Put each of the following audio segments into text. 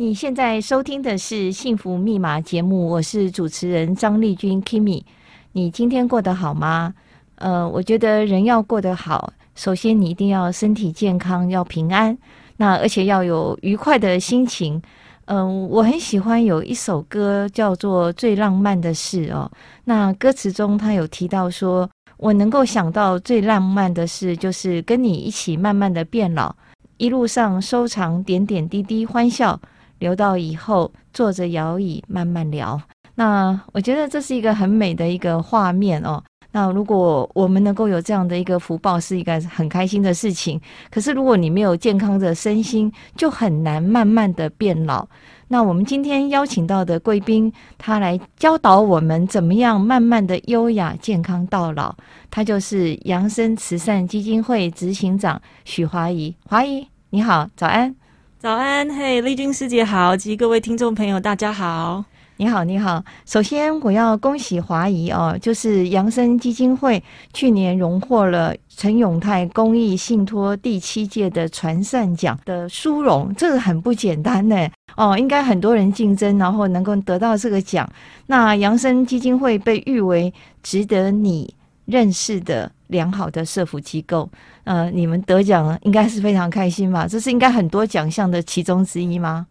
你现在收听的是《幸福密码》节目，我是主持人张丽君 Kimi。你今天过得好吗？呃，我觉得人要过得好，首先你一定要身体健康，要平安，那而且要有愉快的心情。嗯、我很喜欢有一首歌叫做《最浪漫的事》哦。那歌词中他有提到说，我能够想到最浪漫的事，就是跟你一起慢慢的变老，一路上收藏点点滴滴欢笑。留到以后坐着摇椅慢慢聊。那我觉得这是一个很美的一个画面哦。那如果我们能够有这样的一个福报，是一个很开心的事情。可是如果你没有健康的身心，就很难慢慢的变老。那我们今天邀请到的贵宾，他来教导我们怎么样慢慢的优雅健康到老。他就是扬生慈善基金会执行长许华怡。华怡，你好，早安。早安，嘿，丽君师姐好，及各位听众朋友，大家好，你好，你好。首先，我要恭喜华仪哦，就是扬生基金会去年荣获了陈永泰公益信托第七届的传善奖的殊荣，这个很不简单呢。哦，应该很多人竞争，然后能够得到这个奖。那扬生基金会被誉为值得你认识的良好的社福机构。呃，你们得奖了应该是非常开心吧？这是应该很多奖项的其中之一吗？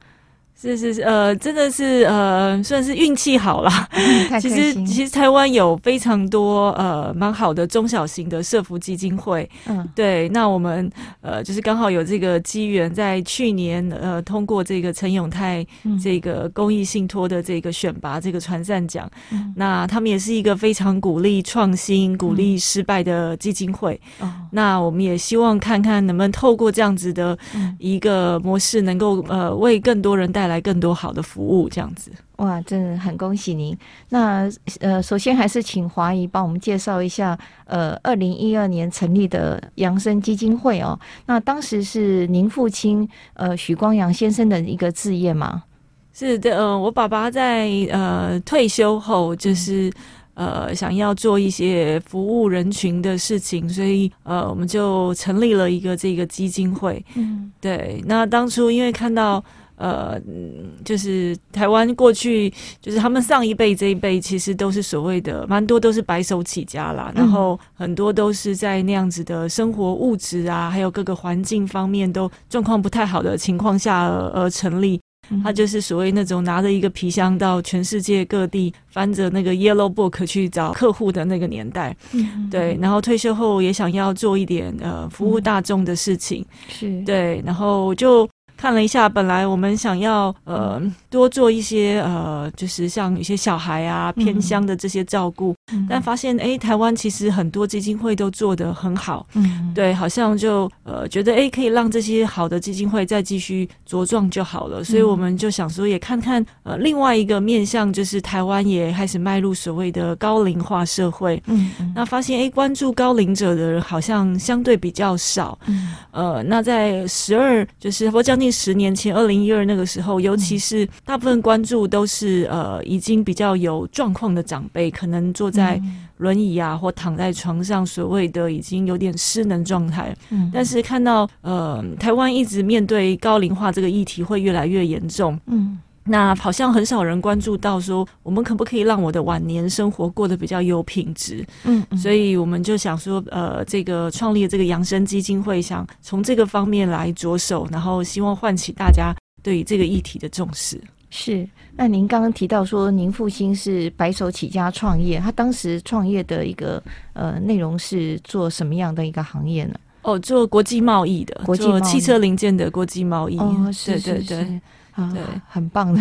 是是是，呃，真的是呃，算是运气好啦。嗯、其实其实台湾有非常多呃蛮好的中小型的社福基金会。嗯，对。那我们呃就是刚好有这个机缘，在去年呃通过这个陈永泰这个公益信托的这个选拔这个传善奖。嗯。那他们也是一个非常鼓励创新、鼓励失败的基金会。那我们也希望看看能不能透过这样子的一个模式，能够呃为更多人带来更多好的服务，这样子。哇，真的很恭喜您。那呃，首先还是请华姨帮我们介绍一下，呃，二零一二年成立的养生基金会哦。那当时是您父亲呃许光阳先生的一个置业吗？是的，呃，我爸爸在呃退休后就是呃想要做一些服务人群的事情，所以呃我们就成立了一个这个基金会。嗯，对。那当初因为看到。呃，就是台湾过去，就是他们上一辈这一辈，其实都是所谓的蛮多都是白手起家啦，然后很多都是在那样子的生活物质啊，还有各个环境方面都状况不太好的情况下而而成立。他就是所谓那种拿着一个皮箱到全世界各地翻着那个 Yellow Book 去找客户的那个年代。对，然后退休后也想要做一点呃服务大众的事情，是对，然后就。看了一下，本来我们想要呃多做一些呃，就是像一些小孩啊偏乡的这些照顾，嗯、但发现哎，台湾其实很多基金会都做得很好，嗯，对，好像就呃觉得哎可以让这些好的基金会再继续茁壮就好了，所以我们就想说也看看呃另外一个面向，就是台湾也开始迈入所谓的高龄化社会，嗯，那发现哎关注高龄者的人好像相对比较少，嗯，呃，那在十二就是我将近。十年前，二零一二那个时候，尤其是大部分关注都是呃已经比较有状况的长辈，可能坐在轮椅啊，或躺在床上，所谓的已经有点失能状态。嗯，但是看到呃台湾一直面对高龄化这个议题会越来越严重。嗯。那好像很少人关注到说，我们可不可以让我的晚年生活过得比较有品质？嗯，嗯，所以我们就想说，呃，这个创立这个养生基金会，想从这个方面来着手，然后希望唤起大家对于这个议题的重视。是，那您刚刚提到说，您父亲是白手起家创业，他当时创业的一个呃内容是做什么样的一个行业呢？哦，做国际贸易的，国际做汽车零件的国际贸易。哦，是是是。对对对对，很棒的。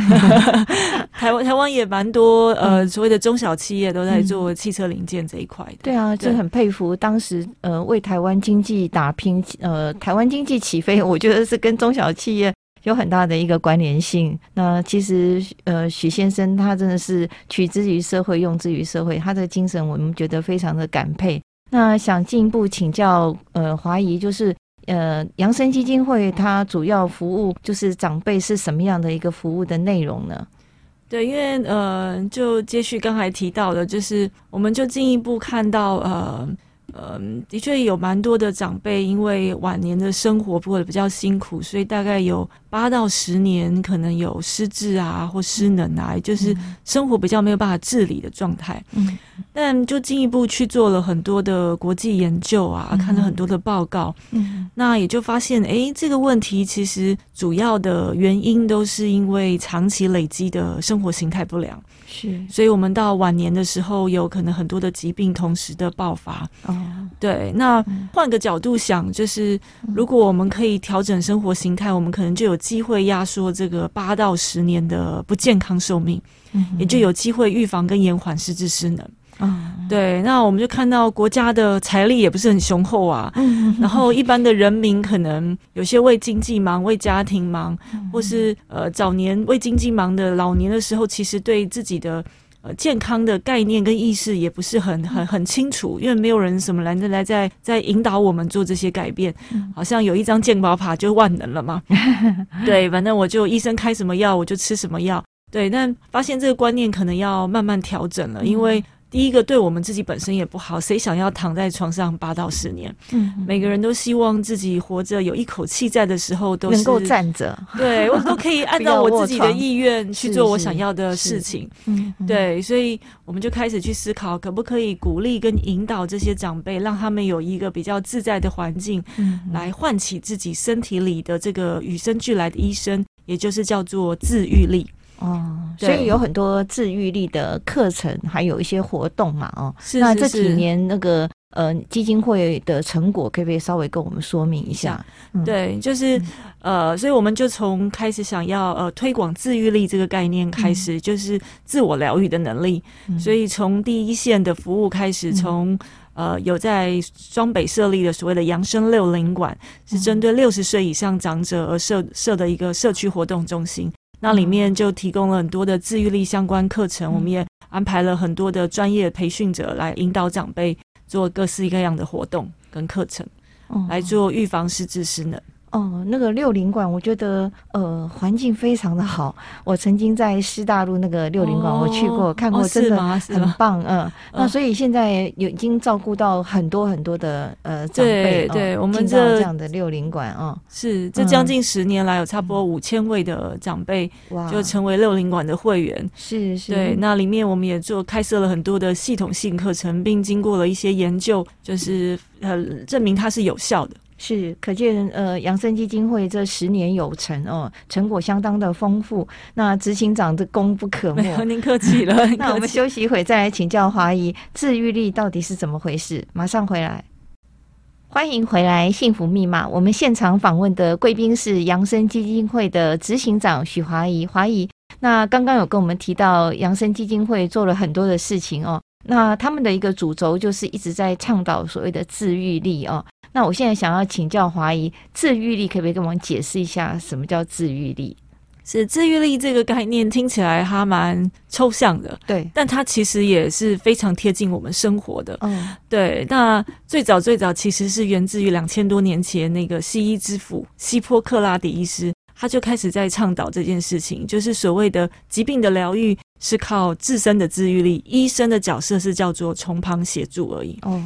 台湾台湾也蛮多呃所谓的中小企业都在做汽车零件这一块的。对啊，就很佩服当时呃为台湾经济打拼，呃台湾经济起飞，我觉得是跟中小企业有很大的一个关联性。那其实呃许先生他真的是取之于社会，用之于社会，他的精神我们觉得非常的感佩。那想进一步请教呃华姨，就是。呃，扬生基金会它主要服务就是长辈是什么样的一个服务的内容呢？对，因为呃，就接续刚才提到的，就是我们就进一步看到呃嗯，的确有蛮多的长辈，因为晚年的生活过得比较辛苦，所以大概有八到十年可能有失智啊或失能啊，也就是生活比较没有办法自理的状态。嗯，但就进一步去做了很多的国际研究啊，看了很多的报告。嗯，那也就发现，哎，这个问题其实主要的原因都是因为长期累积的生活形态不良。是，所以我们到晚年的时候，有可能很多的疾病同时的爆发。哦，对，那换个角度想，就是如果我们可以调整生活形态，我们可能就有机会压缩这个八到十年的不健康寿命，也就有机会预防跟延缓失智失能。嗯，对，那我们就看到国家的财力也不是很雄厚啊，嗯，然后一般的人民可能有些为经济忙，为家庭忙，或是呃早年为经济忙的老年的时候，其实对自己的呃健康的概念跟意识也不是很很很清楚，因为没有人什么来来在在引导我们做这些改变，好像有一张健保卡就万能了嘛，对，反正我就医生开什么药我就吃什么药，对，但发现这个观念可能要慢慢调整了，因为。第一个对我们自己本身也不好，谁想要躺在床上八到十年？嗯，每个人都希望自己活着有一口气在的时候都是能够站着，对我都可以 按照我自己的意愿去做我想要的事情。嗯，对，所以我们就开始去思考，可不可以鼓励跟引导这些长辈，让他们有一个比较自在的环境，嗯，来唤起自己身体里的这个与生俱来的医生，也就是叫做自愈力。哦，所以有很多治愈力的课程，还有一些活动嘛，哦，是，是，是。那这几年那个呃基金会的成果，可不可以稍微跟我们说明一下？嗯、对，就是呃，所以我们就从开始想要呃推广治愈力这个概念开始，嗯、就是自我疗愈的能力。嗯、所以从第一线的服务开始，从、嗯、呃有在双北设立的所谓的扬生六零馆，是针对六十岁以上长者而设设的一个社区活动中心。那里面就提供了很多的自愈力相关课程，我们也安排了很多的专业培训者来引导长辈做各式各样的活动跟课程，来做预防失智失能。哦，那个六零馆，我觉得呃环境非常的好。我曾经在师大路那个六零馆，我去过、哦、看过，真的很棒。嗯，嗯那所以现在有已经照顾到很多很多的呃长辈。对，对哦、我们这这样的六零馆啊，是这将近十年来有差不多五千位的长辈就成为六零馆的会员。是是。对，那里面我们也做开设了很多的系统性课程，并经过了一些研究，就是呃证明它是有效的。是，可见呃，扬生基金会这十年有成哦，成果相当的丰富。那执行长的功不可没。您客气了。那我们休息一会，再来请教华姨，治愈力到底是怎么回事？马上回来。欢迎回来，幸福密码。我们现场访问的贵宾是扬生基金会的执行长许华仪。华仪，那刚刚有跟我们提到，扬生基金会做了很多的事情哦。那他们的一个主轴就是一直在倡导所谓的治愈力哦。那我现在想要请教华姨，治愈力可不可以跟我们解释一下什么叫治愈力？是治愈力这个概念听起来还蛮抽象的，对，但它其实也是非常贴近我们生活的。嗯，对。那最早最早其实是源自于两千多年前那个西医之父希波克拉底医师，他就开始在倡导这件事情，就是所谓的疾病的疗愈是靠自身的治愈力，医生的角色是叫做从旁协助而已。哦。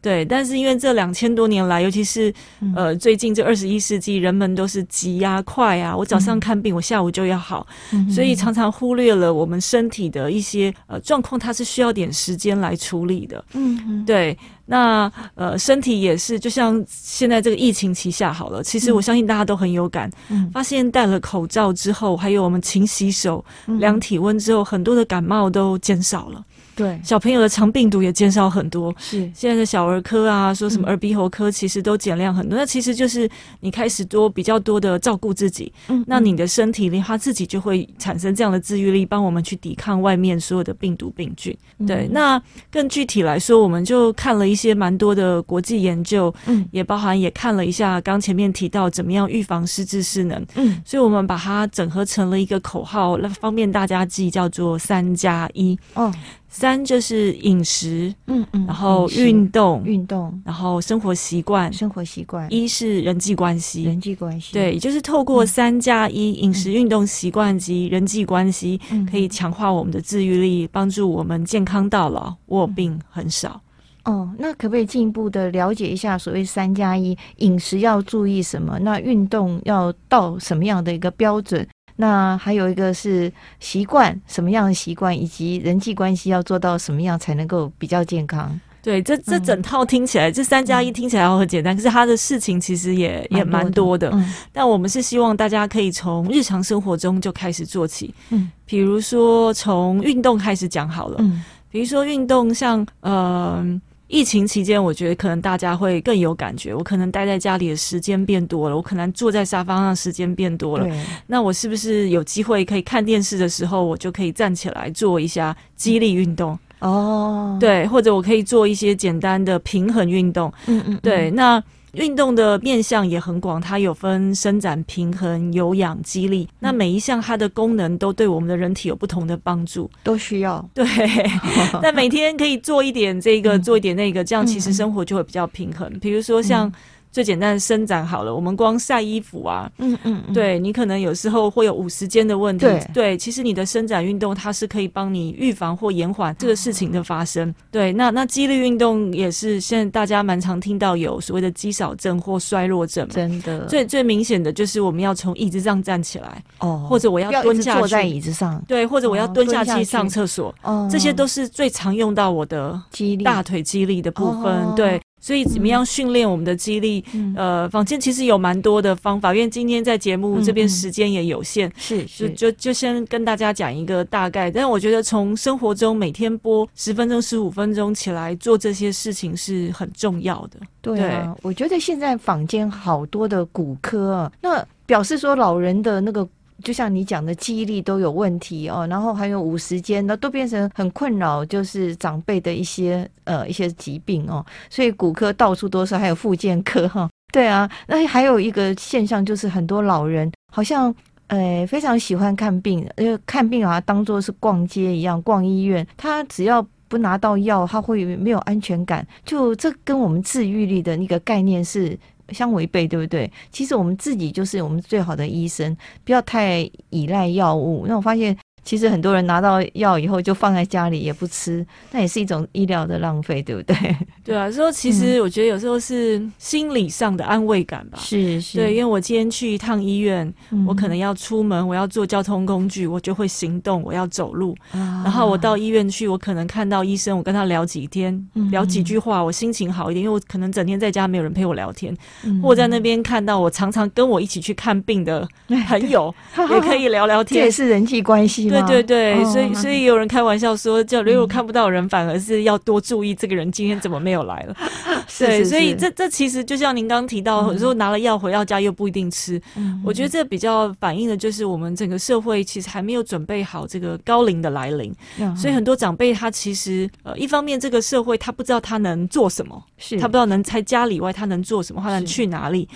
对，但是因为这两千多年来，尤其是呃最近这二十一世纪，人们都是急呀、啊、快呀、啊，我早上看病，我下午就要好，嗯、所以常常忽略了我们身体的一些呃状况，它是需要点时间来处理的。嗯嗯，对，那呃身体也是，就像现在这个疫情期下好了，其实我相信大家都很有感，嗯、发现戴了口罩之后，还有我们勤洗手、量体温之后，很多的感冒都减少了。对，小朋友的肠病毒也减少很多。是现在的小儿科啊，说什么耳鼻喉科，其实都减量很多。嗯、那其实就是你开始多比较多的照顾自己，嗯，那你的身体里它自己就会产生这样的治愈力，帮我们去抵抗外面所有的病毒病菌。嗯、对，那更具体来说，我们就看了一些蛮多的国际研究，嗯，也包含也看了一下刚前面提到怎么样预防失智失能，嗯，所以我们把它整合成了一个口号，那方便大家记，叫做三加一。哦。三就是饮食，嗯嗯，然后运动，运动，然后生活习惯，生活习惯。一是人际关系，人际关系，对，也就是透过三加一饮食、运动习惯及人际关系，可以强化我们的治愈力，帮助我们健康到老，卧病很少。哦，那可不可以进一步的了解一下所谓三加一饮食要注意什么？那运动要到什么样的一个标准？那还有一个是习惯，什么样的习惯，以及人际关系要做到什么样才能够比较健康？对，这这整套听起来，嗯、这三加一听起来很简单，嗯、可是他的事情其实也也蛮多的。嗯、但我们是希望大家可以从日常生活中就开始做起，嗯，比如说从运动开始讲好了，嗯，比如说运动像呃。疫情期间，我觉得可能大家会更有感觉。我可能待在家里的时间变多了，我可能坐在沙发上的时间变多了。那我是不是有机会可以看电视的时候，我就可以站起来做一下肌力运动？哦，对，或者我可以做一些简单的平衡运动。嗯，嗯嗯，对，那。运动的面向也很广，它有分伸展、平衡、有氧、肌力。那每一项它的功能都对我们的人体有不同的帮助，都需要。对，但每天可以做一点这个，做一点那个，这样其实生活就会比较平衡。比如说像。最简单的伸展好了，我们光晒衣服啊，嗯嗯，嗯。对，你可能有时候会有五十肩的问题，对，对，其实你的伸展运动它是可以帮你预防或延缓这个事情的发生。嗯、对，那那肌力运动也是现在大家蛮常听到有所谓的肌少症或衰弱症，真的，最最明显的就是我们要从椅子上站起来，哦，或者我要蹲下去。坐在椅子上，对，或者我要蹲下去上厕所，哦，这些都是最常用到我的肌力。大腿肌力的部分，哦、对。所以怎么样训练我们的肌力？嗯、呃，坊间其实有蛮多的方法。因为今天在节目这边时间也有限，是、嗯、是就就就先跟大家讲一个大概。但我觉得从生活中每天播十分钟、十五分钟起来做这些事情是很重要的。对啊，对我觉得现在坊间好多的骨科啊，那表示说老人的那个。就像你讲的记忆力都有问题哦，然后还有五十间，那都变成很困扰，就是长辈的一些呃一些疾病哦，所以骨科到处都是，还有复健科哈。对啊，那还有一个现象就是很多老人好像呃非常喜欢看病，因为看病啊当做是逛街一样，逛医院，他只要不拿到药，他会没有安全感。就这跟我们自愈力的那个概念是。相违背，对不对？其实我们自己就是我们最好的医生，不要太依赖药物。那我发现。其实很多人拿到药以后就放在家里也不吃，那也是一种医疗的浪费，对不对？对啊，说其实我觉得有时候是心理上的安慰感吧。是是，对，因为我今天去一趟医院，嗯、我可能要出门，我要坐交通工具，我就会行动，我要走路。啊、然后我到医院去，我可能看到医生，我跟他聊几天，嗯、聊几句话，我心情好一点，因为我可能整天在家没有人陪我聊天，嗯、或在那边看到我常常跟我一起去看病的朋友，也可以聊聊天，这也是人际关系。对对对，所以所以有人开玩笑说，叫如果看不到人，反而是要多注意这个人今天怎么没有来了。对，所以这这其实就像您刚刚提到，有时候拿了药回到家又不一定吃。我觉得这比较反映的就是我们整个社会其实还没有准备好这个高龄的来临，所以很多长辈他其实呃一方面这个社会他不知道他能做什么，是。他不知道能在家里外他能做什么，他能去哪里，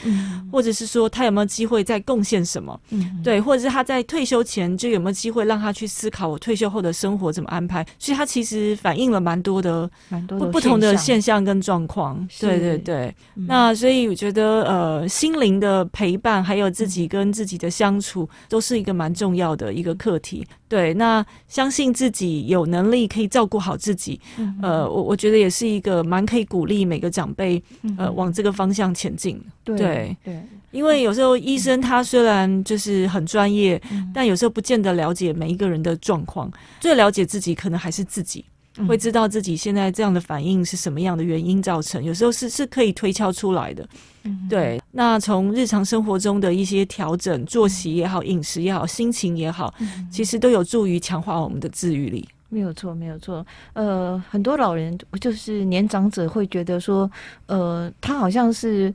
或者是说他有没有机会再贡献什么，对，或者是他在退休前就有没有机会让他去思考我退休后的生活怎么安排，所以它其实反映了蛮多的、蛮多的不同的现象跟状况。对对对，嗯、那所以我觉得，呃，心灵的陪伴，还有自己跟自己的相处，都是一个蛮重要的一个课题。对，那相信自己有能力可以照顾好自己，嗯、呃，我我觉得也是一个蛮可以鼓励每个长辈，呃，往这个方向前进。对对。对因为有时候医生他虽然就是很专业，嗯、但有时候不见得了解每一个人的状况。最了解自己可能还是自己，嗯、会知道自己现在这样的反应是什么样的原因造成。有时候是是可以推敲出来的。嗯、对，那从日常生活中的一些调整，作息也好，饮食也好，心情也好，嗯、其实都有助于强化我们的自愈力。没有错，没有错。呃，很多老人就是年长者会觉得说，呃，他好像是。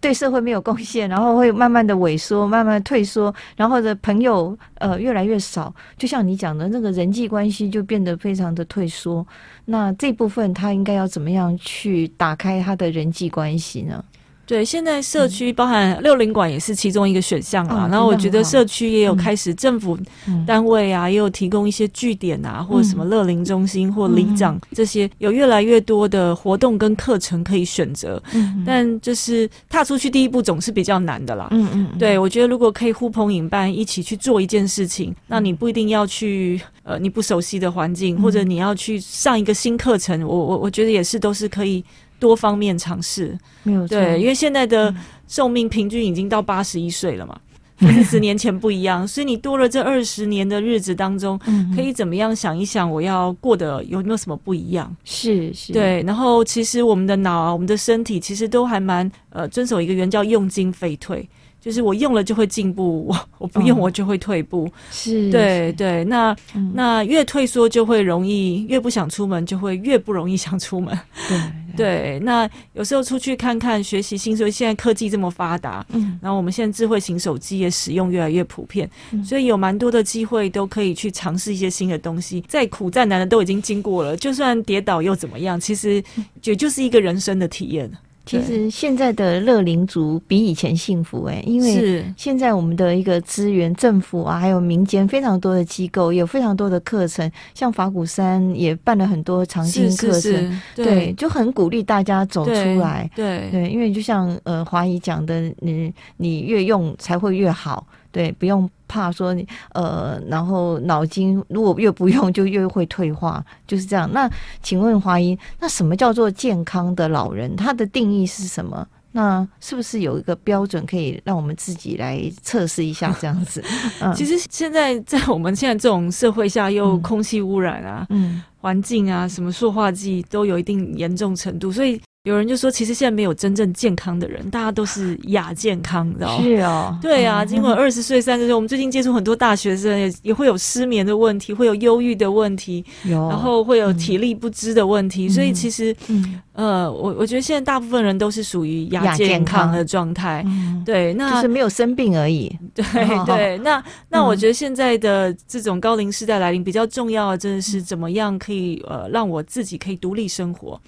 对社会没有贡献，然后会慢慢的萎缩，慢慢退缩，然后的朋友呃越来越少，就像你讲的那个人际关系就变得非常的退缩。那这部分他应该要怎么样去打开他的人际关系呢？对，现在社区包含六零馆也是其中一个选项啊。然后我觉得社区也有开始，政府单位啊也有提供一些据点啊，或者什么乐龄中心或里长这些，有越来越多的活动跟课程可以选择。但就是踏出去第一步总是比较难的啦。嗯嗯，对，我觉得如果可以呼朋引伴一起去做一件事情，那你不一定要去呃你不熟悉的环境，或者你要去上一个新课程，我我我觉得也是都是可以。多方面尝试，没有错。对，因为现在的寿命平均已经到八十一岁了嘛，跟十、嗯、年前不一样，所以你多了这二十年的日子当中，嗯、可以怎么样想一想，我要过得有没有什么不一样？是是，对。然后其实我们的脑啊，我们的身体其实都还蛮呃遵守一个原则，叫用进废退。就是我用了就会进步，我我不用我就会退步，哦、是，对对，那、嗯、那越退缩就会容易，越不想出门就会越不容易想出门，对 对。那有时候出去看看，学习新，所以现在科技这么发达，嗯，然后我们现在智慧型手机也使用越来越普遍，嗯、所以有蛮多的机会都可以去尝试一些新的东西。再苦再难的都已经经过了，就算跌倒又怎么样？其实也就是一个人生的体验。其实现在的乐龄族比以前幸福哎、欸，因为现在我们的一个资源，政府啊，还有民间非常多的机构，有非常多的课程，像法鼓山也办了很多长青课程，是是是对，对，就很鼓励大家走出来，对对，对，因为就像呃华姨讲的，你你越用才会越好。对，不用怕说你呃，然后脑筋如果越不用，就越会退化，就是这样。那请问华英，那什么叫做健康的老人？它的定义是什么？那是不是有一个标准可以让我们自己来测试一下？这样子。嗯，其实现在在我们现在这种社会下，又空气污染啊，嗯，环境啊，什么塑化剂都有一定严重程度，所以。有人就说，其实现在没有真正健康的人，大家都是亚健康，知道吗？是哦，对啊。尽管二十岁、三十岁，我们最近接触很多大学生，也也会有失眠的问题，会有忧郁的问题，然后会有体力不支的问题。嗯、所以其实，嗯、呃，我我觉得现在大部分人都是属于亚健康的状态。对，那就是没有生病而已。对对，那那我觉得现在的这种高龄时代来临，比较重要的真的是怎么样可以呃让我自己可以独立生活。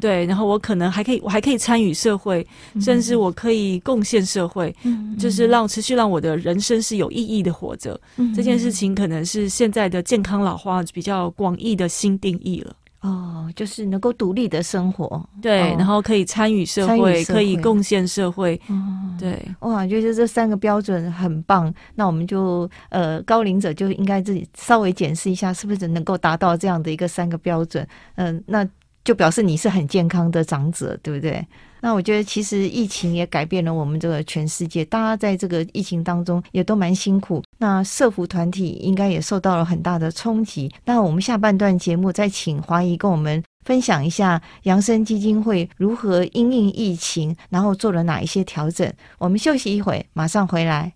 对，然后我。可能还可以，我还可以参与社会，甚至我可以贡献社会，嗯、就是让持续让我的人生是有意义的活着。嗯、这件事情可能是现在的健康老化比较广义的新定义了。哦，就是能够独立的生活，对，哦、然后可以参与社会，社会可以贡献社会。嗯、对，哇，就是这三个标准很棒。那我们就呃，高龄者就应该自己稍微检视一下，是不是能够达到这样的一个三个标准。嗯、呃，那。就表示你是很健康的长者，对不对？那我觉得其实疫情也改变了我们这个全世界，大家在这个疫情当中也都蛮辛苦。那社福团体应该也受到了很大的冲击。那我们下半段节目再请华姨跟我们分享一下扬生基金会如何因应疫情，然后做了哪一些调整。我们休息一会，马上回来。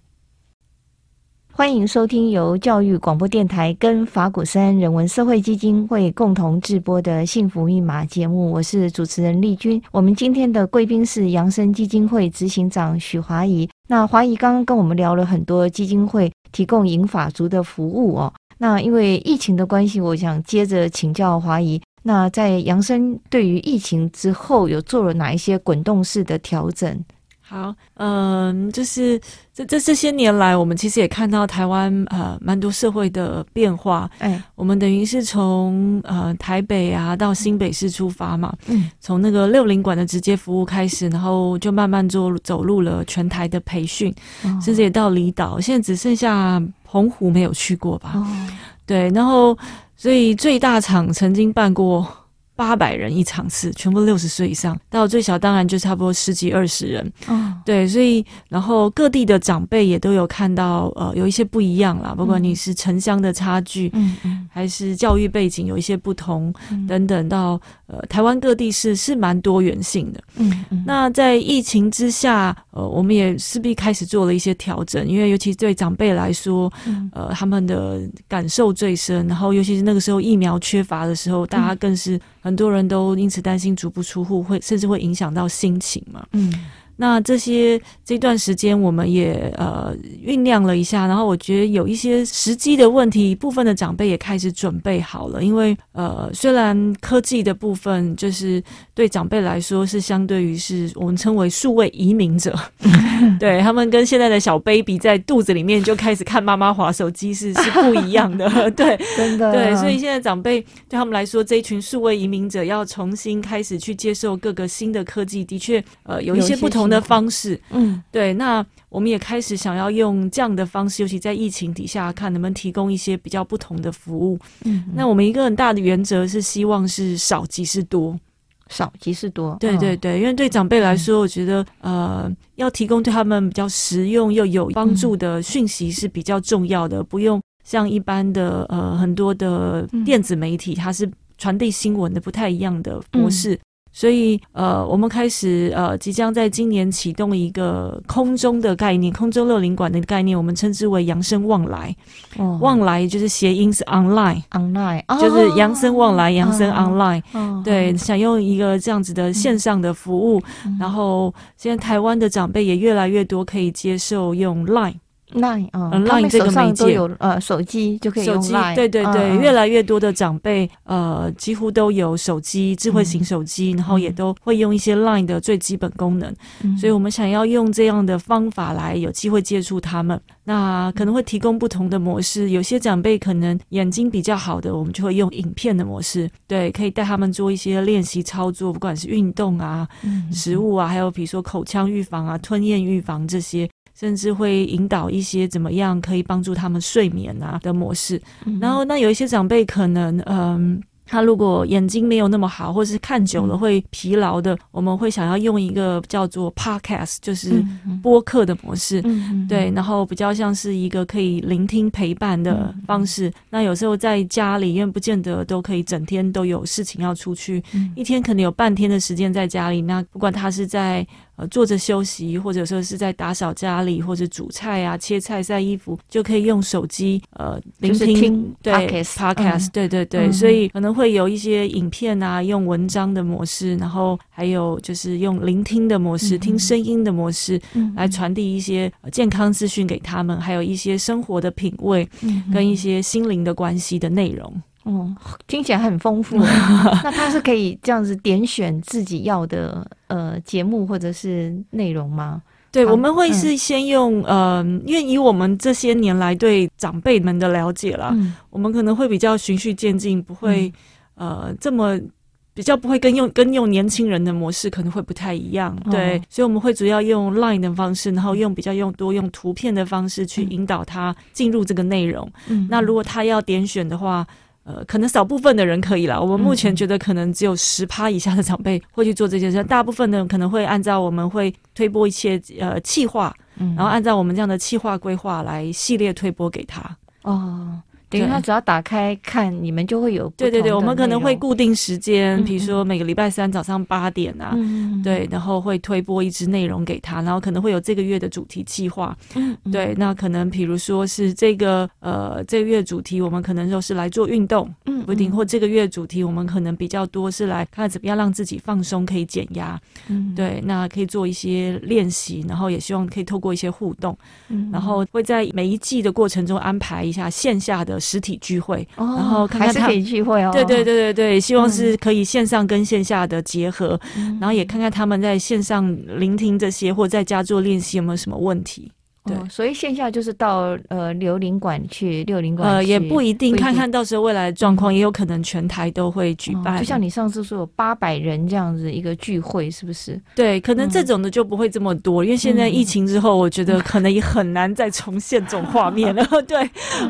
欢迎收听由教育广播电台跟法鼓山人文社会基金会共同制播的《幸福密码》节目，我是主持人丽君。我们今天的贵宾是扬生基金会执行长许华仪。那华仪刚刚跟我们聊了很多基金会提供银发族的服务哦。那因为疫情的关系，我想接着请教华仪。那在扬生对于疫情之后，有做了哪一些滚动式的调整？好，嗯，就是这这这些年来，我们其实也看到台湾呃蛮多社会的变化。哎，我们等于是从呃台北啊到新北市出发嘛，嗯，从那个六零馆的直接服务开始，然后就慢慢做走入了全台的培训，哦、甚至也到离岛，现在只剩下澎湖没有去过吧？哦、对，然后所以最大厂曾经办过。八百人一场次，全部六十岁以上，到最小当然就差不多十几二十人。哦，对，所以然后各地的长辈也都有看到，呃，有一些不一样啦。不管你是城乡的差距，嗯嗯，还是教育背景有一些不同，嗯、等等，到呃台湾各地是是蛮多元性的。嗯嗯。那在疫情之下，呃，我们也势必开始做了一些调整，因为尤其对长辈来说，嗯、呃，他们的感受最深，然后尤其是那个时候疫苗缺乏的时候，大家更是。很多人都因此担心足不出户，会甚至会影响到心情嘛。那这些这段时间，我们也呃酝酿了一下，然后我觉得有一些时机的问题，部分的长辈也开始准备好了。因为呃，虽然科技的部分就是对长辈来说是相对于是我们称为数位移民者，对他们跟现在的小 baby 在肚子里面就开始看妈妈划手机是是不一样的，对，真的，对，所以现在长辈对他们来说，这一群数位移民者要重新开始去接受各个新的科技，的确呃有一些不同。的方式，嗯，对，那我们也开始想要用这样的方式，尤其在疫情底下，看能不能提供一些比较不同的服务。嗯，那我们一个很大的原则是希望是少即是多，少即是多。对对对，因为对长辈来说，我觉得呃，要提供对他们比较实用又有帮助的讯息是比较重要的，不用像一般的呃很多的电子媒体，它是传递新闻的不太一样的模式。所以，呃，我们开始，呃，即将在今年启动一个空中的概念，空中乐龄馆的概念，我们称之为“扬生望来”。哦，旺来就是谐音是 online，online，就是扬生望来，扬生 online。哦，对，想用一个这样子的线上的服务，嗯，然后现在台湾的长辈也越来越多可以接受用 line。Line 啊，Line 这个媒介。有呃手机就可以用 Line，对对对，越来越多的长辈呃几乎都有手机，智慧型手机，然后也都会用一些 Line 的最基本功能，所以我们想要用这样的方法来有机会接触他们，那可能会提供不同的模式，有些长辈可能眼睛比较好的，我们就会用影片的模式，对，可以带他们做一些练习操作，不管是运动啊、食物啊，还有比如说口腔预防啊、吞咽预防这些。甚至会引导一些怎么样可以帮助他们睡眠啊的模式，然后那有一些长辈可能嗯。他如果眼睛没有那么好，或者是看久了会疲劳的，嗯、我们会想要用一个叫做 podcast，就是播客的模式，嗯、对，然后比较像是一个可以聆听陪伴的方式。嗯、那有时候在家里，因为不见得都可以整天都有事情要出去，嗯、一天可能有半天的时间在家里。那不管他是在呃坐着休息，或者说是在打扫家里，或者煮菜啊、切菜、晒衣服，就可以用手机呃聆听，听对 podcast，对对对，嗯、所以可能。会有一些影片啊，用文章的模式，然后还有就是用聆听的模式，嗯、听声音的模式，嗯、来传递一些健康资讯给他们，还有一些生活的品味，嗯、跟一些心灵的关系的内容。嗯，听起来很丰富。那他是可以这样子点选自己要的呃节目或者是内容吗？对，我们会是先用，嗯、呃，因为以我们这些年来对长辈们的了解啦，嗯、我们可能会比较循序渐进，不会，嗯、呃，这么比较不会跟用跟用年轻人的模式可能会不太一样，对，哦、所以我们会主要用 Line 的方式，然后用比较用多用图片的方式去引导他进入这个内容。嗯，那如果他要点选的话。呃，可能少部分的人可以了。我们目前觉得可能只有十趴以下的长辈会去做这件事，大部分的人可能会按照我们会推播一些呃企划，然后按照我们这样的企划规划来系列推播给他。哦。等于他只要打开看，你们就会有。对对对，我们可能会固定时间，比如说每个礼拜三早上八点啊，对，然后会推播一支内容给他，然后可能会有这个月的主题计划。对，那可能比如说是这个呃这个月主题，我们可能就是来做运动，嗯不一定，或这个月主题我们可能比较多是来看怎么样让自己放松，可以减压。对，那可以做一些练习，然后也希望可以透过一些互动，然后会在每一季的过程中安排一下线下的。实体聚会，然后看看他还是可以聚会哦。对对对对对，希望是可以线上跟线下的结合，嗯、然后也看看他们在线上聆听这些，或在家做练习有没有什么问题。对、哦，所以线下就是到呃刘林馆去，六林馆呃也不一定，看看到时候未来的状况，也有可能全台都会举办。哦、就像你上次说有八百人这样子一个聚会，是不是？对，可能这种的就不会这么多，嗯、因为现在疫情之后，我觉得可能也很难再重现这种画面了。对，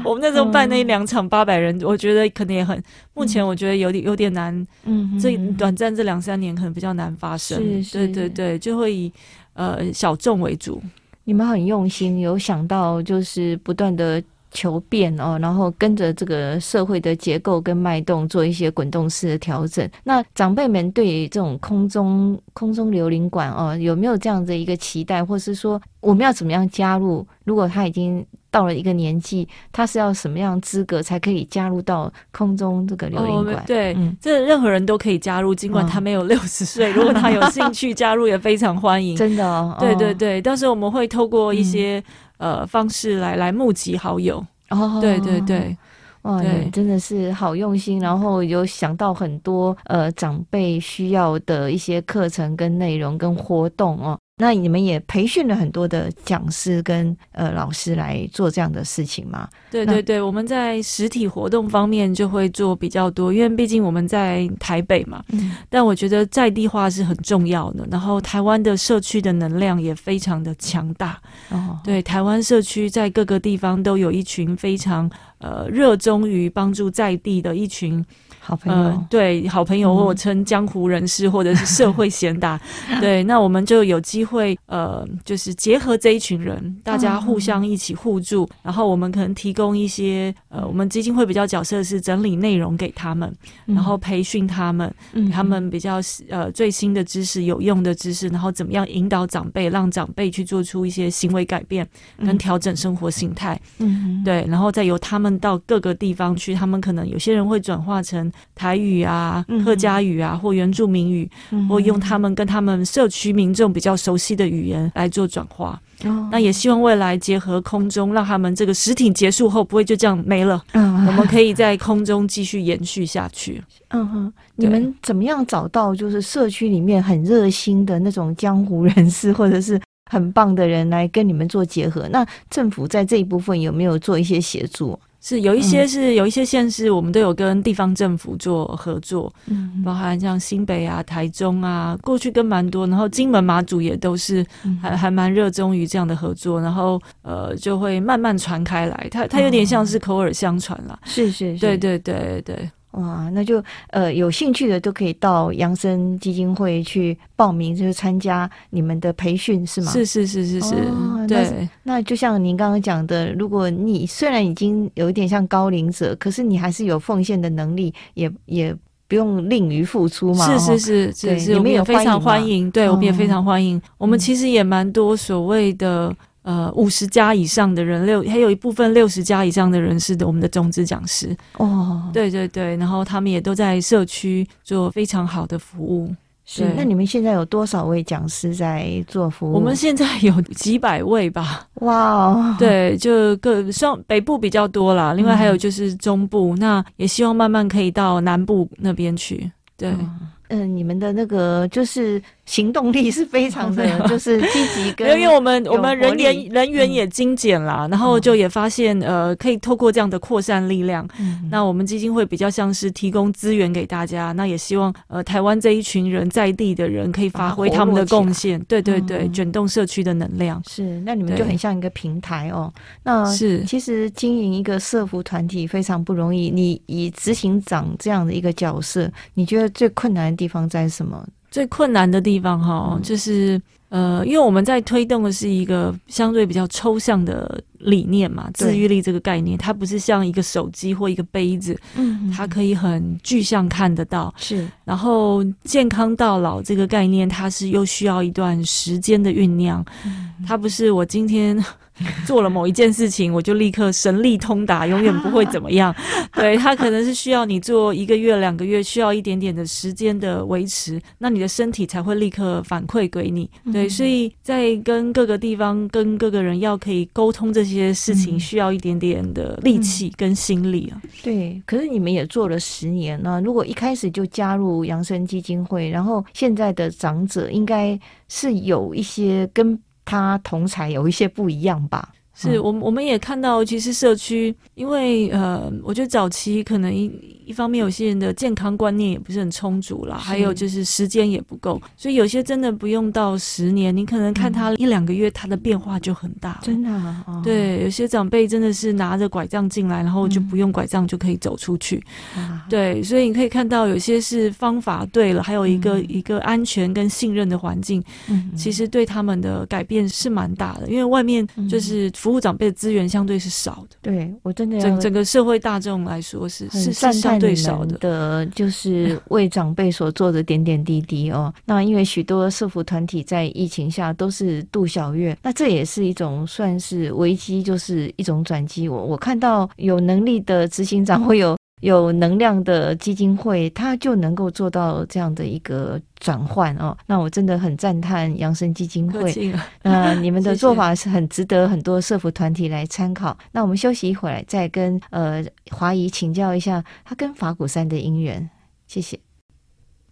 我们那时候办那两场八百人，我觉得可能也很，目前我觉得有点有点难。嗯，这短暂这两三年可能比较难发生。是是，对对对，就会以呃小众为主。你们很用心，有想到就是不断的求变哦，然后跟着这个社会的结构跟脉动做一些滚动式的调整。那长辈们对于这种空中空中流灵馆哦，有没有这样的一个期待，或是说我们要怎么样加入？如果他已经到了一个年纪，他是要什么样资格才可以加入到空中这个留灵馆？哦，对，嗯，这任何人都可以加入，尽管他没有六十岁，如果他有兴趣 加入，也非常欢迎。真的哦，对对对，到时候我们会透过一些。呃，方式来来募集好友哦，对对对，哇，你真的是好用心，然后有想到很多呃长辈需要的一些课程跟内容跟活动哦。那你们也培训了很多的讲师跟呃老师来做这样的事情吗？对对对，我们在实体活动方面就会做比较多，因为毕竟我们在台北嘛。嗯。但我觉得在地化是很重要的，然后台湾的社区的能量也非常的强大。哦。对，台湾社区在各个地方都有一群非常呃热衷于帮助在地的一群。好朋友，呃、对好朋友，或我称江湖人士，或者是社会贤达，对，那我们就有机会，呃，就是结合这一群人，大家互相一起互助，然后我们可能提供一些，呃，我们基金会比较角色是整理内容给他们，然后培训他们，他们比较呃最新的知识、有用的知识，然后怎么样引导长辈，让长辈去做出一些行为改变跟调整生活形态，嗯，对，然后再由他们到各个地方去，他们可能有些人会转化成。台语啊，客家语啊，或原住民语，嗯、或用他们跟他们社区民众比较熟悉的语言来做转化。哦、那也希望未来结合空中，让他们这个实体结束后不会就这样没了。嗯，我们可以在空中继续延续下去。嗯哼，你们怎么样找到就是社区里面很热心的那种江湖人士，或者是很棒的人来跟你们做结合？那政府在这一部分有没有做一些协助？是有一些是有一些县市，我们都有跟地方政府做合作，嗯，包含像新北啊、台中啊，过去跟蛮多，然后金门、马祖也都是还还蛮热衷于这样的合作，然后呃就会慢慢传开来，它它有点像是口耳相传啦，是是是，对对对对。哇，那就呃有兴趣的都可以到扬生基金会去报名，就是参加你们的培训，是吗？是是是是是，哦、对那。那就像您刚刚讲的，如果你虽然已经有一点像高龄者，可是你还是有奉献的能力，也也不用吝于付出嘛。是是是是是，我们也非常欢迎，对，我们也非常欢迎。我们其实也蛮多所谓的。呃，五十加以上的人，六还有一部分六十加以上的人是的，我们的种子讲师哦，对对对，然后他们也都在社区做非常好的服务。是，那你们现在有多少位讲师在做服务？我们现在有几百位吧。哇哦，对，就各上北部比较多啦，另外还有就是中部，嗯、那也希望慢慢可以到南部那边去。对。嗯嗯、呃，你们的那个就是行动力是非常的，就是积极跟，因为我们我们人员人员也精简啦，嗯、然后就也发现呃，可以透过这样的扩散力量，嗯、那我们基金会比较像是提供资源给大家，那也希望呃台湾这一群人在地的人可以发挥他们的贡献，对对对，嗯、卷动社区的能量。是，那你们就很像一个平台哦。那是。其实经营一个社服团体非常不容易，你以执行长这样的一个角色，你觉得最困难的地方在什么？最困难的地方哈，嗯、就是呃，因为我们在推动的是一个相对比较抽象的理念嘛，自愈力这个概念，它不是像一个手机或一个杯子，嗯，它可以很具象看得到。是，然后健康到老这个概念，它是又需要一段时间的酝酿，嗯、它不是我今天。做了某一件事情，我就立刻神力通达，永远不会怎么样。对，他可能是需要你做一个月、两个月，需要一点点的时间的维持，那你的身体才会立刻反馈给你。对，所以在跟各个地方、跟各个人要可以沟通这些事情，需要一点点的力气跟心力啊。对，可是你们也做了十年了，如果一开始就加入养生基金会，然后现在的长者应该是有一些跟。他同才有一些不一样吧？是我们我们也看到，其实社区，因为呃，我觉得早期可能一一方面有些人的健康观念也不是很充足啦，还有就是时间也不够，所以有些真的不用到十年，你可能看他一两个月，他的变化就很大了。真的、啊哦、对，有些长辈真的是拿着拐杖进来，然后就不用拐杖就可以走出去。嗯、对，所以你可以看到有些是方法对了，还有一个、嗯、一个安全跟信任的环境，嗯，其实对他们的改变是蛮大的，因为外面就是服务长辈的资源相对是少的。对我真的整整个社会大众来说是是是相对少的。的就是为长辈所做的点点滴滴哦。那因为许多社服团体在疫情下都是度小月，那这也是一种算是危机，就是一种转机。我我看到有能力的执行长会有。有能量的基金会，它就能够做到这样的一个转换哦。那我真的很赞叹扬生基金会，呃，你们的 做法是很值得很多社福团体来参考。谢谢。那我们休息一会儿，再跟呃华姨请教一下他跟法鼓山的因缘。谢谢。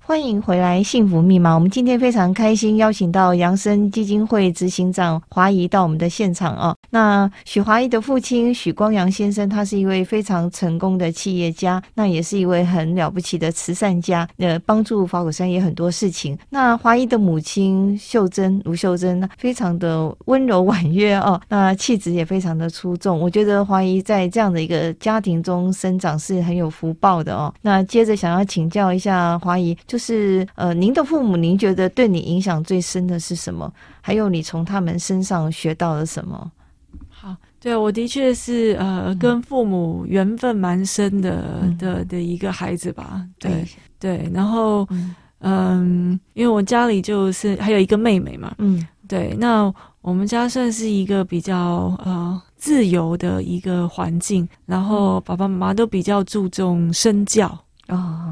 欢迎回来，幸福密码。我们今天非常开心，邀请到扬生基金会执行长华仪到我们的现场啊。那许华仪的父亲许光阳先生，他是一位非常成功的企业家，那也是一位很了不起的慈善家，呃，帮助法鼓山也很多事情。那华仪的母亲秀珍卢秀珍，非常的温柔婉约哦，那气质也非常的出众。我觉得华仪在这样的一个家庭中生长是很有福报的哦。那接着想要请教一下华仪，就是呃，您的父母，您觉得对你影响最深的是什么？还有你从他们身上学到了什么？好，对，我的确是呃，跟父母缘分蛮深的、嗯、的的一个孩子吧。对对，对，然后嗯，嗯，因为我家里就是还有一个妹妹嘛，嗯，对，那我们家算是一个比较呃自由的一个环境，然后爸爸妈妈都比较注重身教哦。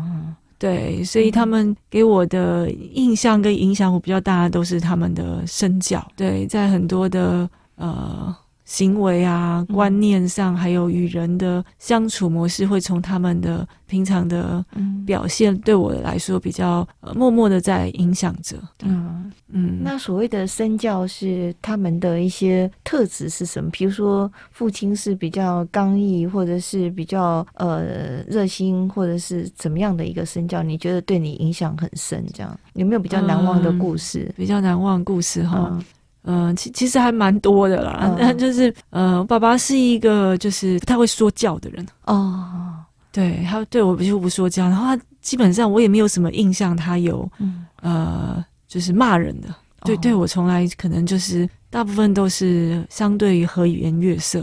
对，所以他们给我的印象跟影响我比较大的都是他们的身教。对，在很多的呃。行为啊，观念上，还有与人的相处模式，会从他们的平常的表现，对我来说比较呃默默的在影响着。嗯嗯，那所谓的身教是他们的一些特质是什么？比如说父亲是比较刚毅，或者是比较呃热心，或者是怎么样的一个身教？你觉得对你影响很深？这样有没有比较难忘的故事？嗯、比较难忘的故事哈。嗯嗯、呃，其其实还蛮多的啦，但、嗯、就是，呃，爸爸是一个就是不太会说教的人。哦，对，他对我就不说教，然后他基本上我也没有什么印象，他有，嗯、呃，就是骂人的，对，对我从来可能就是大部分都是相对于和颜悦色，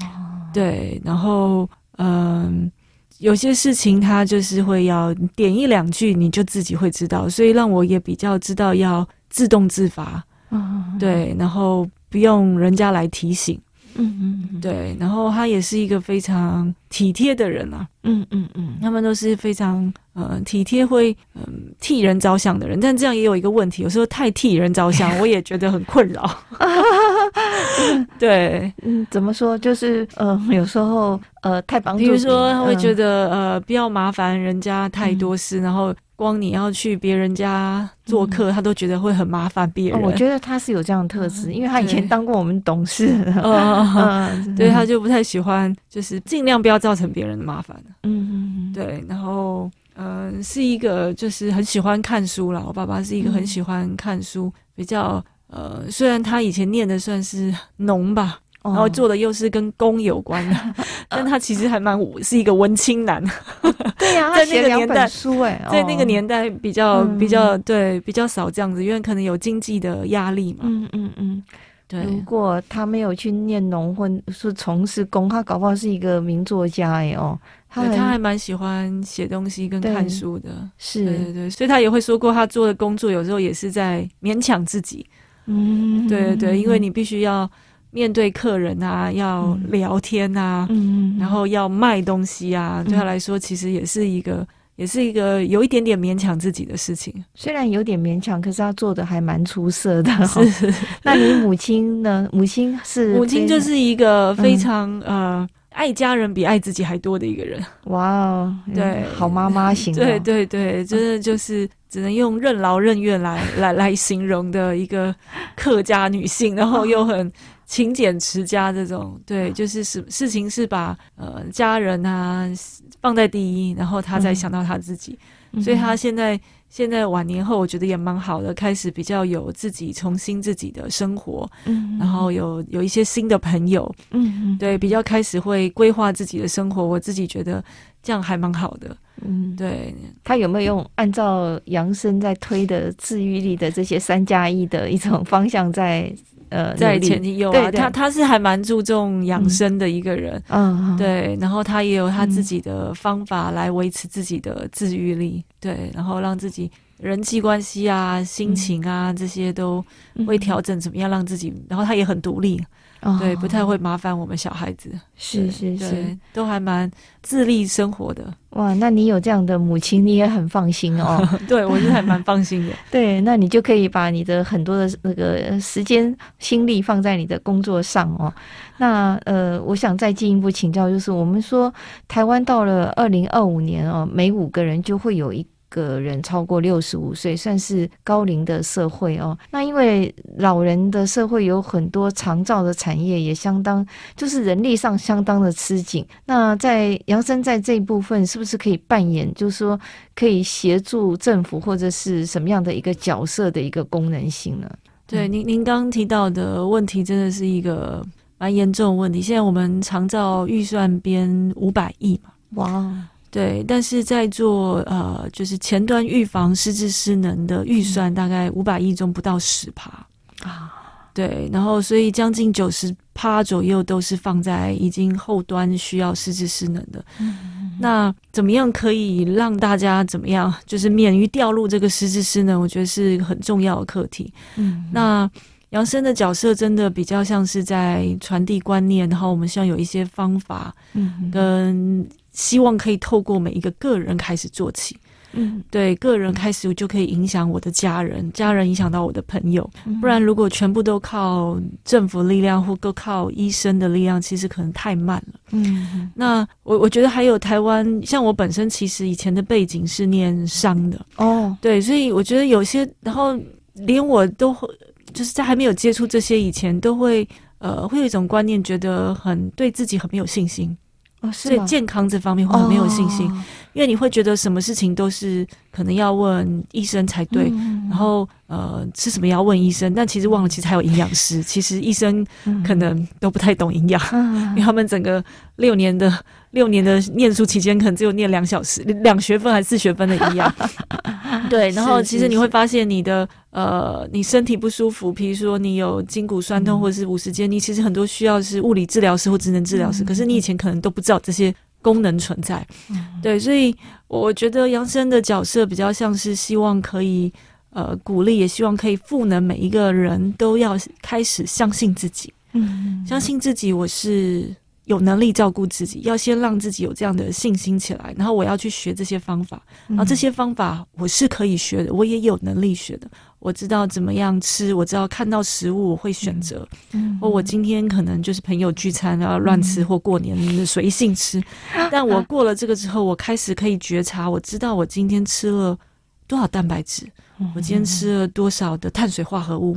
哦，对，然后，嗯、呃，有些事情他就是会要点一两句，你就自己会知道，所以让我也比较知道要自动自发。嗯，对，然后不用人家来提醒，嗯嗯，对，然后他也是一个非常体贴的人啊，嗯嗯嗯，他们都是非常呃体贴，会嗯、呃、替人着想的人，但这样也有一个问题，有时候太替人着想，我也觉得很困扰。对，嗯，怎么说？就是呃，有时候呃太帮助，比如说他会觉得、嗯、呃不要麻烦人家太多事，嗯、然后。光你要去别人家做客，嗯，他都觉得会很麻烦别人。哦。我觉得他是有这样的特质，嗯，因为他以前当过我们董事。对，他就不太喜欢，就是尽量不要造成别人的麻烦。嗯嗯，对。然后，嗯，呃，是一个就是很喜欢看书啦。我爸爸是一个很喜欢看书，嗯，比较呃，虽然他以前念的算是农吧。然后做的又是跟工有关的，哦、但他其实还蛮是一个文青男。对呀、啊，在那个年代，书哎，在那个年代比较、嗯、比较对比较少这样子，因为可能有经济的压力嘛。嗯嗯嗯，对。如果他没有去念农或是从事工，他搞不好是一个名作家哎哦。他他还蛮喜欢写东西跟看书的，是对对对，所以他也会说过，他做的工作有时候也是在勉强自己。嗯，对对对，因为你必须要。面对客人啊，要聊天啊，嗯，然后要卖东西啊，嗯，对他来说其实也是一个，也是一个有一点点勉强自己的事情。虽然有点勉强，可是他做的还蛮出色的。是，那你母亲呢？母亲是母亲就是一个非常，嗯，呃爱家人比爱自己还多的一个人。哇哦，对，好妈妈型。对对对，真的就是只能用任劳任怨来来来形容的一个客家女性，然后又很。勤俭持家这种，对，就是事事情是把呃家人啊放在第一，然后他再想到他自己，嗯、所以他现在现在晚年后，我觉得也蛮好的，开始比较有自己重新自己的生活，嗯，然后有有一些新的朋友，嗯，对，比较开始会规划自己的生活，我自己觉得这样还蛮好的，嗯，对，他有没有用按照杨生在推的治愈力的这些三加一的一种方向在？呃，在前提有啊，他他是还蛮注重养生的一个人，嗯，对，然后他也有他自己的方法来维持自己的自愈力，嗯，对，然后让自己人际关系啊、心情啊，嗯，这些都会调整，怎么样让自己，然后他也很独立。Oh, 对，不太会麻烦我们小孩子，是是是，都还蛮自立生活的。哇，那你有这样的母亲，你也很放心哦。对，我是还蛮放心的。对，那你就可以把你的很多的那个时间心力放在你的工作上哦。那呃，我想再进一步请教，就是我们说台湾到了二零二五年哦，每五个人就会有一。个人超过六十五岁，算是高龄的社会哦。那因为老人的社会有很多长照的产业，也相当就是人力上相当的吃紧。那在杨生在这一部分，是不是可以扮演，就是说可以协助政府或者是什么样的一个角色的一个功能性呢？对，您您刚刚提到的问题，真的是一个蛮严重的问题。现在我们长照预算编五百亿嘛？哇！对，但是在做呃，就是前端预防失智失能的预算，大概五百亿中不到十趴啊。对，然后所以将近九十趴左右都是放在已经后端需要失智失能的。嗯，那怎么样可以让大家怎么样，就是免于掉入这个失智失能？我觉得是很重要的课题。嗯，那杨生的角色真的比较像是在传递观念，然后我们希望有一些方法，嗯，跟。希望可以透过每一个个人开始做起，嗯，对，个人开始就可以影响我的家人，家人影响到我的朋友。不然，如果全部都靠政府力量或都靠医生的力量，其实可能太慢了。嗯，那我我觉得还有台湾，像我本身其实以前的背景是念商的哦，对，所以我觉得有些，然后连我都会就是在还没有接触这些以前，都会呃会有一种观念，觉得很对自己很没有信心。哦，所以健康这方面会很没有信心，哦，因为你会觉得什么事情都是可能要问医生才对，嗯，然后呃吃什么要问医生，但其实忘了其实还有营养师，其实医生可能都不太懂营养，嗯，因为他们整个六年的六年的念书期间，可能只有念两小时两学分还是四学分的一样。对，然后其实你会发现你的呃，你身体不舒服，比如说你有筋骨酸痛或者是五十肩，你其实很多需要是物理治疗师或职能治疗师，可是你以前可能都不知道这些功能存在。对，所以我觉得杨生的角色比较像是希望可以呃鼓励，也希望可以赋能每一个人都要开始相信自己，嗯，相信自己，我是。有能力照顾自己，要先让自己有这样的信心起来，然后我要去学这些方法，然后这些方法我是可以学的，我也有能力学的。我知道怎么样吃，我知道看到食物我会选择。嗯，或我今天可能就是朋友聚餐然后乱吃，或过年随性吃。但我过了这个之后，我开始可以觉察，我知道我今天吃了多少蛋白质，我今天吃了多少的碳水化合物，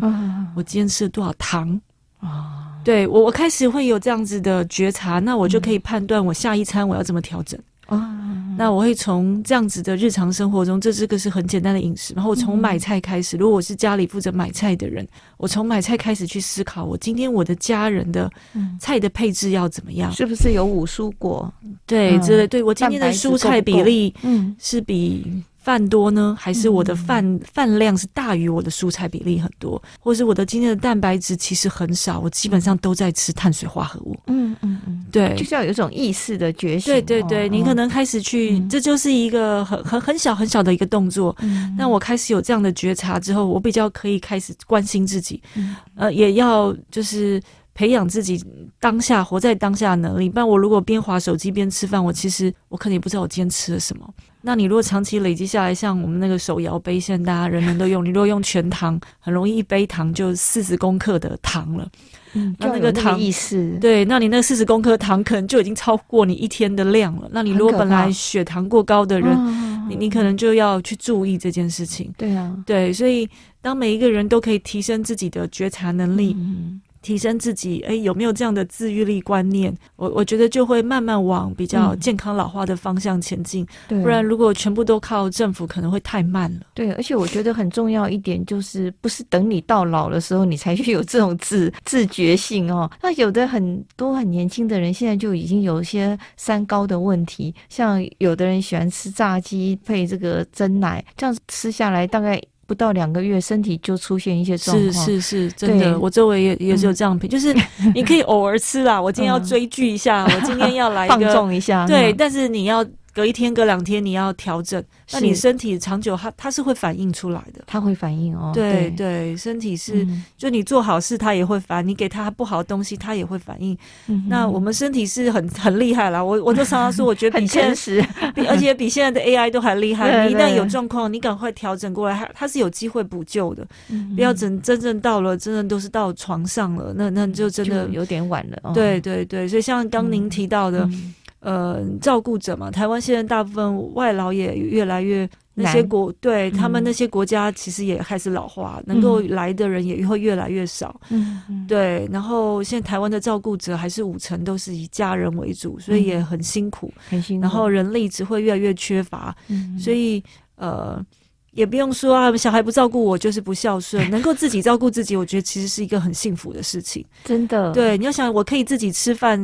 我今天吃了多少糖啊。对我，我开始会有这样子的觉察，那我就可以判断我下一餐我要怎么调整。嗯、那我会从这样子的日常生活中，这这个是很简单的饮食。然后我从买菜开始，如果我是家里负责买菜的人，我从买菜开始去思考，我今天我的家人的菜的配置要怎么样？是不是有五蔬果？对，之类、嗯。对我今天的蔬菜比例，嗯，是比。饭多呢，还是我的饭饭、嗯、量是大于我的蔬菜比例很多，或是我的今天的蛋白质其实很少，我基本上都在吃碳水化合物。嗯嗯嗯，对，就是要有一种意识的觉醒。对对对，你可能开始去，嗯、这就是一个很很很小很小的一个动作。嗯，那我开始有这样的觉察之后，我比较可以开始关心自己。嗯，呃，也要就是。培养自己当下活在当下的能力，不然我如果边滑手机边吃饭，我其实我可能也不知道我今天吃了什么。那你如果长期累积下来，像我们那个手摇杯，现在大家人人都用，你如果用全糖，很容易一杯糖就四十公克的糖了。嗯，那那个糖意思对，那你那四十公克糖可能就已经超过你一天的量了。那你如果本来血糖过高的人，你你可能就要去注意这件事情。对啊，对，所以当每一个人都可以提升自己的觉察能力。嗯提升自己，哎，有没有这样的自愈力观念？我我觉得就会慢慢往比较健康老化的方向前进。对，不然如果全部都靠政府，可能会太慢了。对，而且我觉得很重要一点就是，不是等你到老的时候，你才去有这种自 自觉性哦。那有的很多很年轻的人，现在就已经有一些三高的问题，像有的人喜欢吃炸鸡配这个蒸奶，这样吃下来大概。不到两个月，身体就出现一些状况。是是是，真的，我周围也也是有这样就是你可以偶尔吃啦。我今天要追剧一下，嗯、我今天要来 放纵一下。对，嗯、但是你要。隔一天、隔两天，你要调整。那你身体长久，它它是会反映出来的。它会反应哦。对对，身体是，就你做好事，它也会反；你给它不好的东西，它也会反应。那我们身体是很 很厉害啦。我我就常常说，我觉得比现实，比而且比现在的 AI 都还厉害。你一旦有状况，你赶快调整过来，它它是有机会补救的。不要真真正到了，真的都是到床上了，那那就真的有点晚了。对对对，所以像刚您提到的。呃，照顾者嘛，台湾现在大部分外劳也越来越那些国，难对他们那些国家其实也开始老化，嗯、能够来的人也会越来越少。嗯，嗯对。然后现在台湾的照顾者还是五成都是以家人为主，所以也很辛苦，很辛苦。然后人力只会越来越缺乏，嗯、所以呃。也不用说啊，小孩不照顾我就是不孝顺。能够自己照顾自己，我觉得其实是一个很幸福的事情。真的，对，你要想，我可以自己吃饭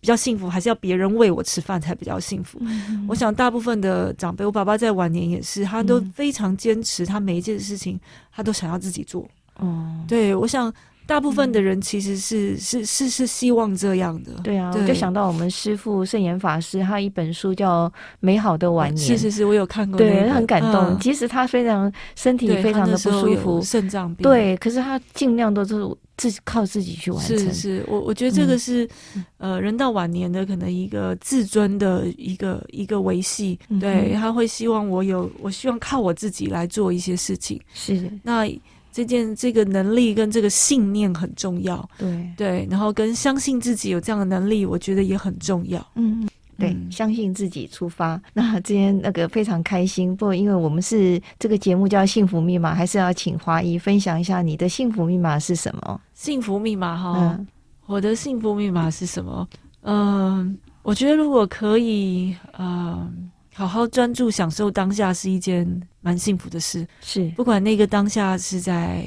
比较幸福，还是要别人喂我吃饭才比较幸福？嗯、我想大部分的长辈，我爸爸在晚年也是，他都非常坚持，他每一件事情他都想要自己做。嗯，对，我想。大部分的人其实是、嗯、是是是希望这样的，对啊，对。我就想到我们师父圣严法师，他一本书叫《美好的晚年》，是是是，我有看过，对，很感动。嗯、即使他非常身体非常的不舒服，肾脏病，对，可是他尽量都是自己靠自己去完成。是是，我我觉得这个是、嗯、呃，人到晚年的可能一个自尊的一个一个维系，对，他会希望我有，我希望靠我自己来做一些事情。是。那。这件这个能力跟这个信念很重要，对对，然后跟相信自己有这样的能力，我觉得也很重要。嗯，对，嗯、相信自己出发。那今天那个非常开心，不过因为我们是这个节目叫《幸福密码》，还是要请华姨分享一下你的幸福密码是什么？幸福密码哈，嗯、我的幸福密码是什么？嗯、呃，我觉得如果可以，嗯、呃。好好专注享受当下是一件蛮幸福的事，是。不管那个当下是在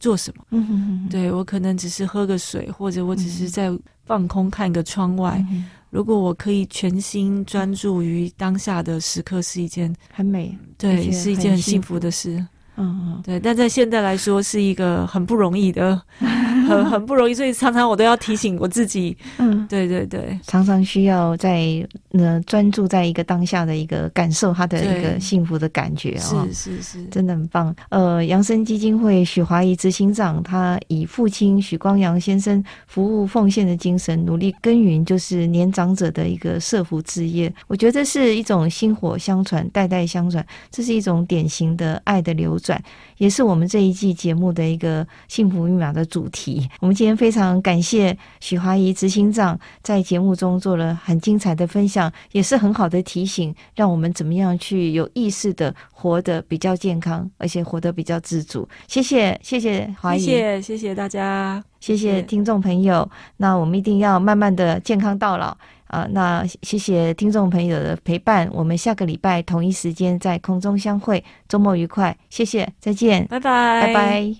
做什么，嗯哼哼哼，对，我可能只是喝个水，或者我只是在放空看个窗外。嗯、如果我可以全心专注于当下的时刻，是一件很美，对，是一件很幸福的事。嗯嗯，对，但在现在来说是一个很不容易的，很 很不容易，所以常常我都要提醒我自己，嗯，对对对，常常需要在呃专注在一个当下的一个感受他的一个幸福的感觉啊，是是是，真的很棒。呃，扬生基金会许华怡执行长，他以父亲许光阳先生服务奉献的精神，努力耕耘就是年长者的一个社福置业。我觉得是一种薪火相传，代代相传，这是一种典型的爱的流转。也是我们这一季节目的一个幸福密码的主题。我们今天非常感谢许华怡执行长在节目中做了很精彩的分享，也是很好的提醒，让我们怎么样去有意识的活得比较健康，而且活得比较自主。谢谢，谢谢华怡，谢谢，谢谢大家，谢谢听众朋友。那我们一定要慢慢的健康到老。啊，那谢谢听众朋友的陪伴，我们下个礼拜同一时间在空中相会，周末愉快，谢谢，再见，拜拜，拜拜。